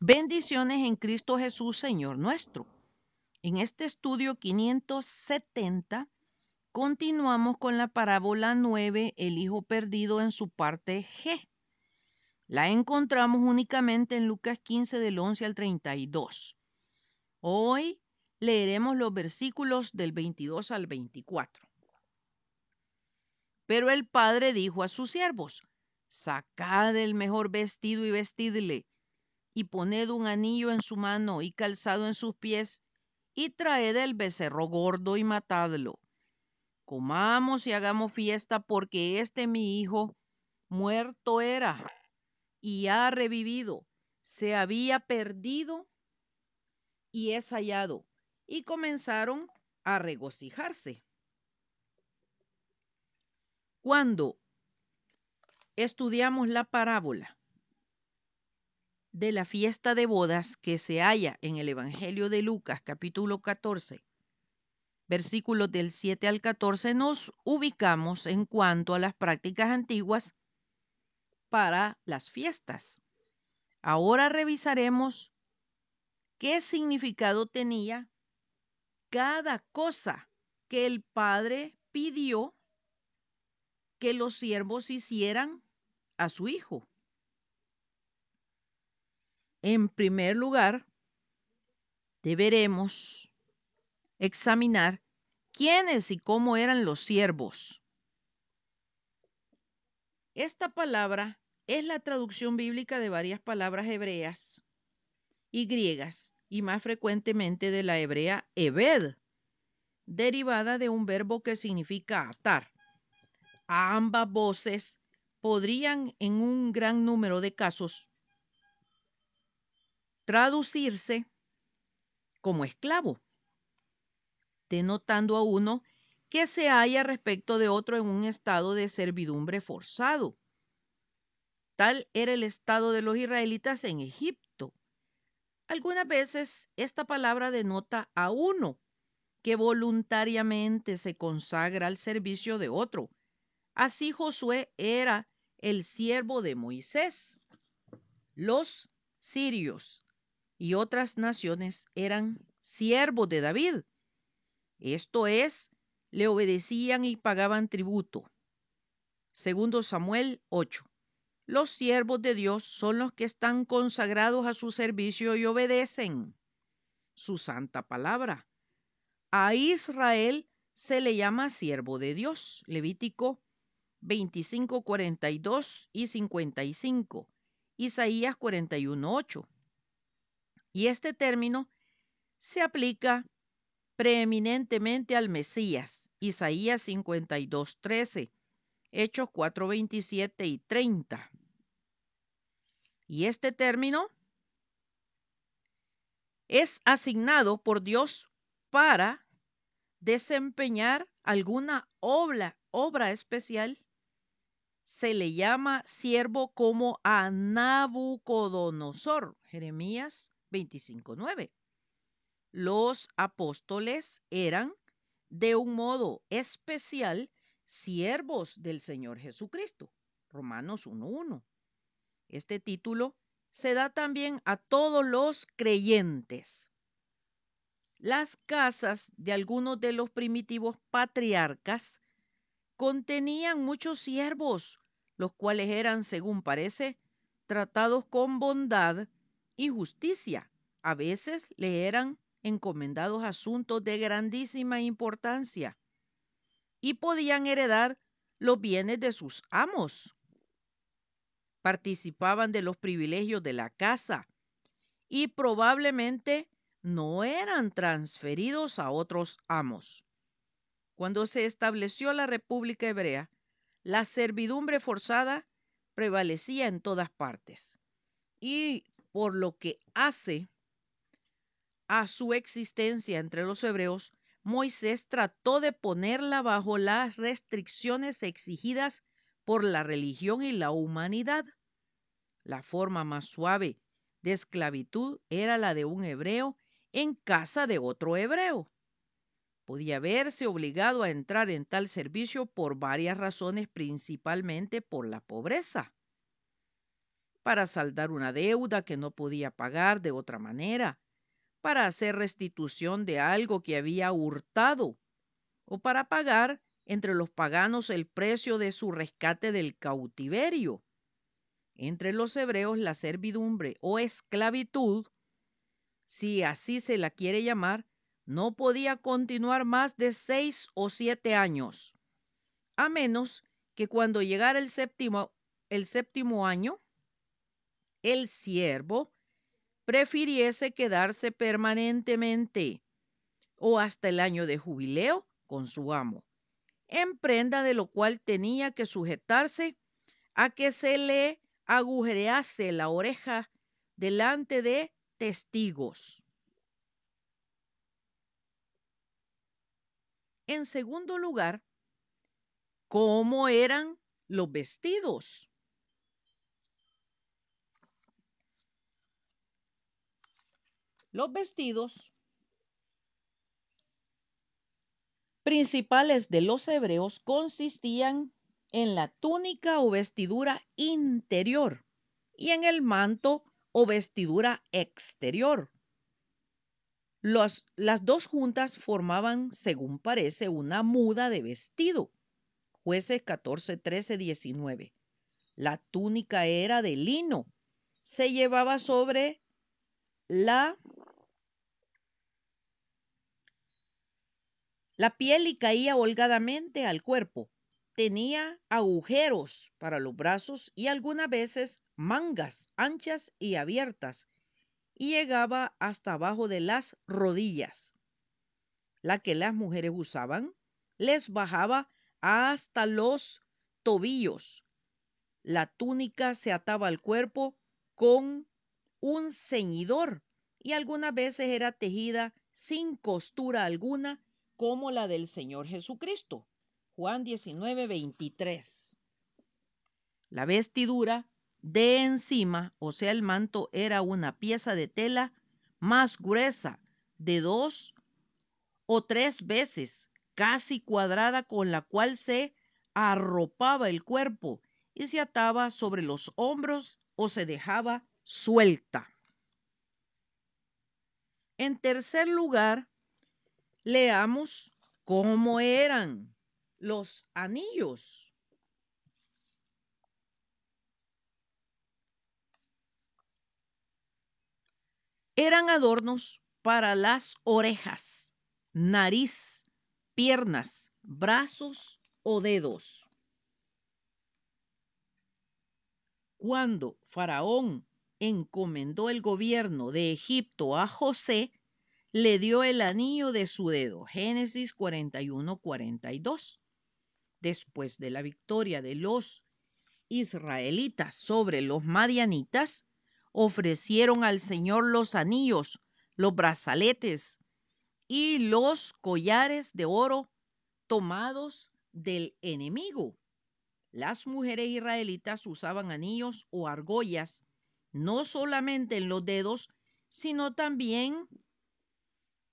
Bendiciones en Cristo Jesús, Señor nuestro. En este estudio 570 continuamos con la parábola 9, el hijo perdido en su parte G. La encontramos únicamente en Lucas 15 del 11 al 32. Hoy leeremos los versículos del 22 al 24. Pero el padre dijo a sus siervos, sacad el mejor vestido y vestidle, y poned un anillo en su mano y calzado en sus pies, y traed el becerro gordo y matadlo. Comamos y hagamos fiesta porque este mi hijo muerto era y ha revivido, se había perdido y es hallado. Y comenzaron a regocijarse. Cuando estudiamos la parábola de la fiesta de bodas que se halla en el Evangelio de Lucas capítulo 14, versículos del 7 al 14, nos ubicamos en cuanto a las prácticas antiguas para las fiestas. Ahora revisaremos qué significado tenía cada cosa que el Padre pidió que los siervos hicieran a su hijo. En primer lugar, deberemos examinar quiénes y cómo eran los siervos. Esta palabra es la traducción bíblica de varias palabras hebreas y griegas y más frecuentemente de la hebrea ebed, derivada de un verbo que significa atar. A ambas voces podrían en un gran número de casos traducirse como esclavo, denotando a uno que se halla respecto de otro en un estado de servidumbre forzado. Tal era el estado de los israelitas en Egipto. Algunas veces esta palabra denota a uno que voluntariamente se consagra al servicio de otro. Así Josué era el siervo de Moisés. Los sirios y otras naciones eran siervos de David. Esto es, le obedecían y pagaban tributo. Segundo Samuel 8. Los siervos de Dios son los que están consagrados a su servicio y obedecen su santa palabra. A Israel se le llama siervo de Dios. Levítico 25, 42 y 55. Isaías 41, 8. Y este término se aplica preeminentemente al Mesías, Isaías 52, 13, Hechos 4, 27 y 30. Y este término es asignado por Dios para desempeñar alguna obra, especial. Se le llama siervo como a Nabucodonosor, Jeremías 25.9. Los apóstoles eran de un modo especial siervos del Señor Jesucristo. Romanos 1.1. Este título se da también a todos los creyentes. Las casas de algunos de los primitivos patriarcas contenían muchos siervos, los cuales eran, según parece, tratados con bondad y justicia. A veces le eran encomendados asuntos de grandísima importancia y podían heredar los bienes de sus amos. Participaban de los privilegios de la casa y probablemente no eran transferidos a otros amos. Cuando se estableció la República Hebrea, la servidumbre forzada prevalecía en todas partes. Y por lo que hace a su existencia entre los hebreos, Moisés trató de ponerla bajo las restricciones exigidas por la religión y la humanidad. La forma más suave de esclavitud era la de un hebreo en casa de otro hebreo. Podía verse obligado a entrar en tal servicio por varias razones, principalmente por la pobreza. Para saldar una deuda que no podía pagar de otra manera, para hacer restitución de algo que había hurtado o para pagar entre los paganos el precio de su rescate del cautiverio. Entre los hebreos la servidumbre o esclavitud, si así se la quiere llamar, no podía continuar más de seis o siete años, a menos que cuando llegara el séptimo, el séptimo año el siervo prefiriese quedarse permanentemente o hasta el año de jubileo con su amo, en prenda de lo cual tenía que sujetarse a que se le agujerease la oreja delante de testigos. En segundo lugar, ¿cómo eran los vestidos? Los vestidos principales de los hebreos consistían en la túnica o vestidura interior y en el manto o vestidura exterior. las dos juntas formaban, según parece, una muda de vestido. Jueces 14, 13, 19. La túnica era de lino. Se llevaba sobre la La piel y caía holgadamente al cuerpo. Tenía agujeros para los brazos y algunas veces mangas anchas y abiertas y llegaba hasta abajo de las rodillas. La que las mujeres usaban les bajaba hasta los tobillos. La túnica se ataba al cuerpo con un ceñidor y algunas veces era tejida sin costura alguna como la del Señor Jesucristo. Juan 19, 23. La vestidura de encima, o sea, el manto, era una pieza de tela más gruesa, de dos o tres veces, casi cuadrada, con la cual se arropaba el cuerpo y se ataba sobre los hombros o se dejaba suelta. En tercer lugar, Leamos cómo eran los anillos. Eran adornos para las orejas, nariz, piernas, brazos o dedos. Cuando Faraón encomendó el gobierno de Egipto a José, le dio el anillo de su dedo. Génesis 41, 42. Después de la victoria de los israelitas sobre los madianitas, ofrecieron al Señor los anillos, los brazaletes y los collares de oro tomados del enemigo. Las mujeres israelitas usaban anillos o argollas no solamente en los dedos, sino también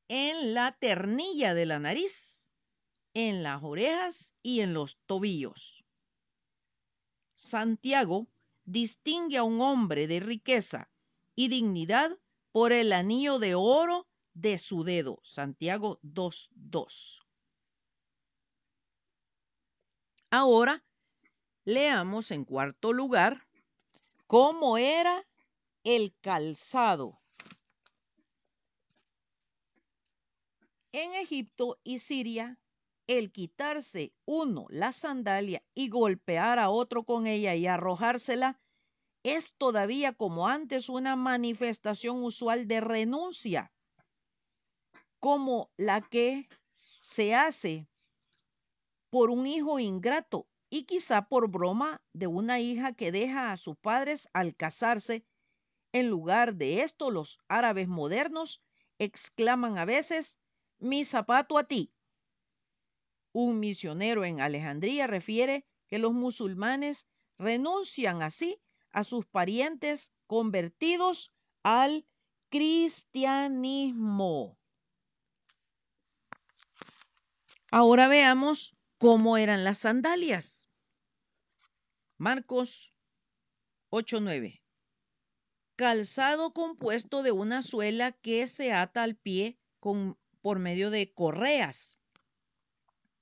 en la ternilla de la nariz, en las orejas y en los tobillos. Santiago distingue a un hombre de riqueza y dignidad por el anillo de oro de su dedo. Santiago 2.2. Ahora leamos en cuarto lugar cómo era el calzado. En Egipto y Siria, el quitarse uno la sandalia y golpear a otro con ella y arrojársela es todavía como antes una manifestación usual de renuncia, como la que se hace por un hijo ingrato y quizá por broma de una hija que deja a sus padres al casarse. En lugar de esto, los árabes modernos exclaman a veces, mi zapato a ti. Un misionero en Alejandría refiere que los musulmanes renuncian así a sus parientes convertidos al cristianismo. Ahora veamos cómo eran las sandalias. Marcos 8:9. calzado compuesto de una suela que se ata al pie con, por medio de correas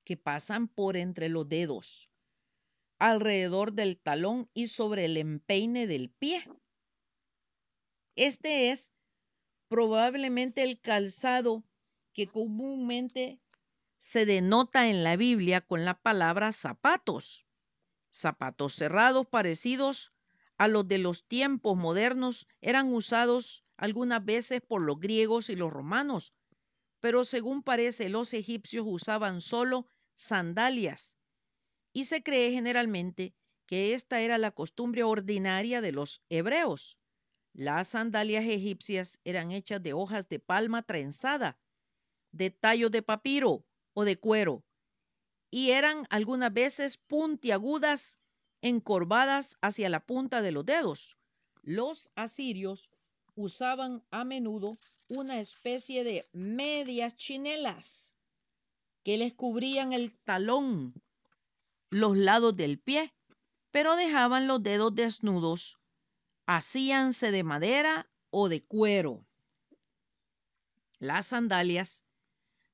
que pasan por entre los dedos, alrededor del talón y sobre el empeine del pie. Este es probablemente el calzado que comúnmente se denota en la Biblia con la palabra zapatos. Zapatos cerrados parecidos a los de los tiempos modernos eran usados algunas veces por los griegos y los romanos, pero según parece los egipcios usaban solo sandalias y se cree generalmente que esta era la costumbre ordinaria de los hebreos. Las sandalias egipcias eran hechas de hojas de palma trenzada, de tallos de papiro o de cuero, y eran algunas veces puntiagudas, encorvadas hacia la punta de los dedos. Los asirios usaban a menudo una especie de medias chinelas que les cubrían el talón, los lados del pie, pero dejaban los dedos desnudos hacíanse de madera o de cuero. Las sandalias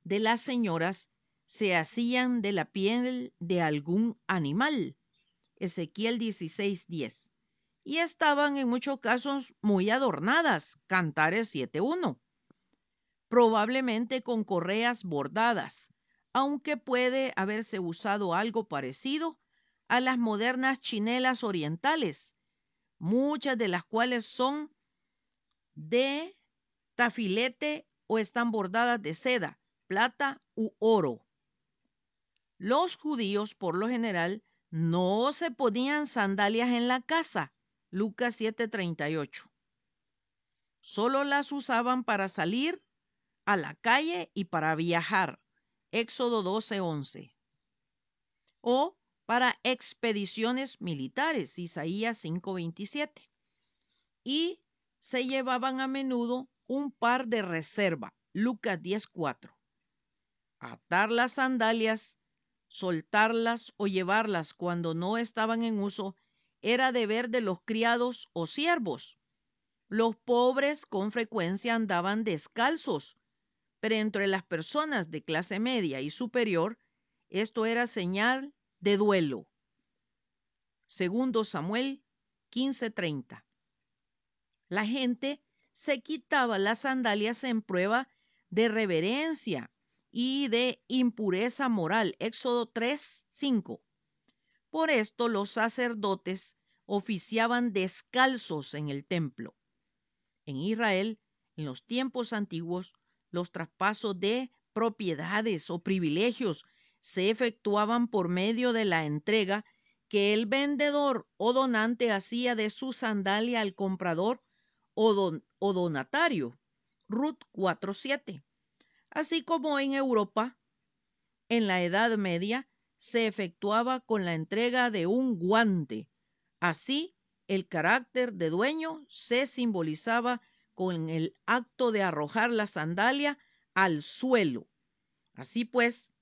de las señoras se hacían de la piel de algún animal. Ezequiel 16:10. Y estaban en muchos casos muy adornadas. Cantares 7:1. Probablemente con correas bordadas, aunque puede haberse usado algo parecido a las modernas chinelas orientales muchas de las cuales son de tafilete o están bordadas de seda, plata u oro. Los judíos, por lo general, no se ponían sandalias en la casa. Lucas 7:38. Solo las usaban para salir a la calle y para viajar. Éxodo 12:11. O para expediciones militares, Isaías 5:27. Y se llevaban a menudo un par de reserva, Lucas 10:4. Atar las sandalias, soltarlas o llevarlas cuando no estaban en uso era deber de los criados o siervos. Los pobres con frecuencia andaban descalzos, pero entre las personas de clase media y superior, esto era señal de duelo. Segundo Samuel 15:30. La gente se quitaba las sandalias en prueba de reverencia y de impureza moral. Éxodo 3:5. Por esto los sacerdotes oficiaban descalzos en el templo. En Israel, en los tiempos antiguos, los traspasos de propiedades o privilegios se efectuaban por medio de la entrega que el vendedor o donante hacía de su sandalia al comprador o, donatario. Ruth 4.7. Así como en Europa, en la Edad Media, se efectuaba con la entrega de un guante. Así, el carácter de dueño se simbolizaba con el acto de arrojar la sandalia al suelo. Así pues,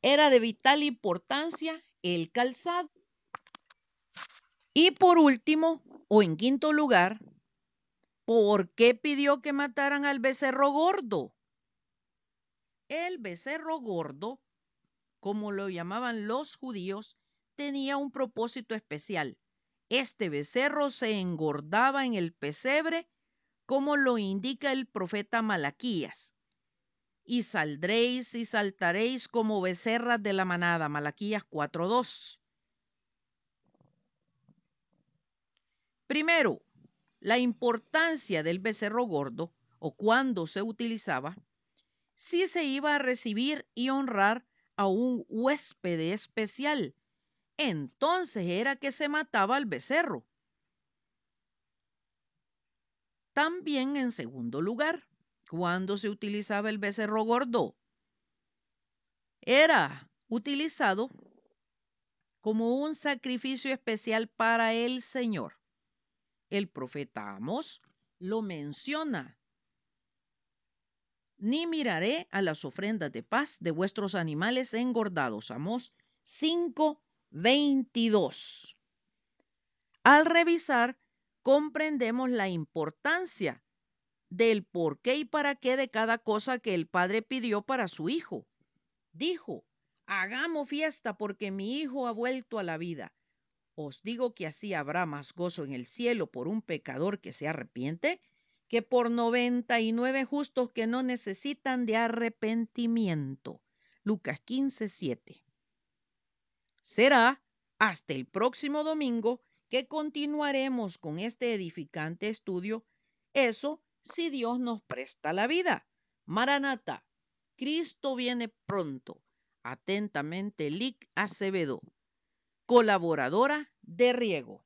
era de vital importancia el calzado. Y por último, o en quinto lugar, ¿por qué pidió que mataran al becerro gordo? El becerro gordo, como lo llamaban los judíos, tenía un propósito especial. Este becerro se engordaba en el pesebre, como lo indica el profeta Malaquías y saldréis y saltaréis como becerras de la manada. Malaquías 4.2. Primero, la importancia del becerro gordo o cuando se utilizaba, si se iba a recibir y honrar a un huésped especial, entonces era que se mataba al becerro. También en segundo lugar, cuando se utilizaba el becerro gordo? Era utilizado como un sacrificio especial para el Señor. El profeta Amos lo menciona. Ni miraré a las ofrendas de paz de vuestros animales engordados. Amos 5:22. Al revisar comprendemos la importancia del por qué y para qué de cada cosa que el padre pidió para su hijo. Dijo, hagamos fiesta porque mi hijo ha vuelto a la vida. Os digo que así habrá más gozo en el cielo por un pecador que se arrepiente que por noventa y nueve justos que no necesitan de arrepentimiento. Lucas 15, 7. Será hasta el próximo domingo que continuaremos con este edificante estudio. Eso si Dios nos presta la vida. Maranata, Cristo viene pronto. Atentamente, Lic Acevedo, colaboradora de Riego.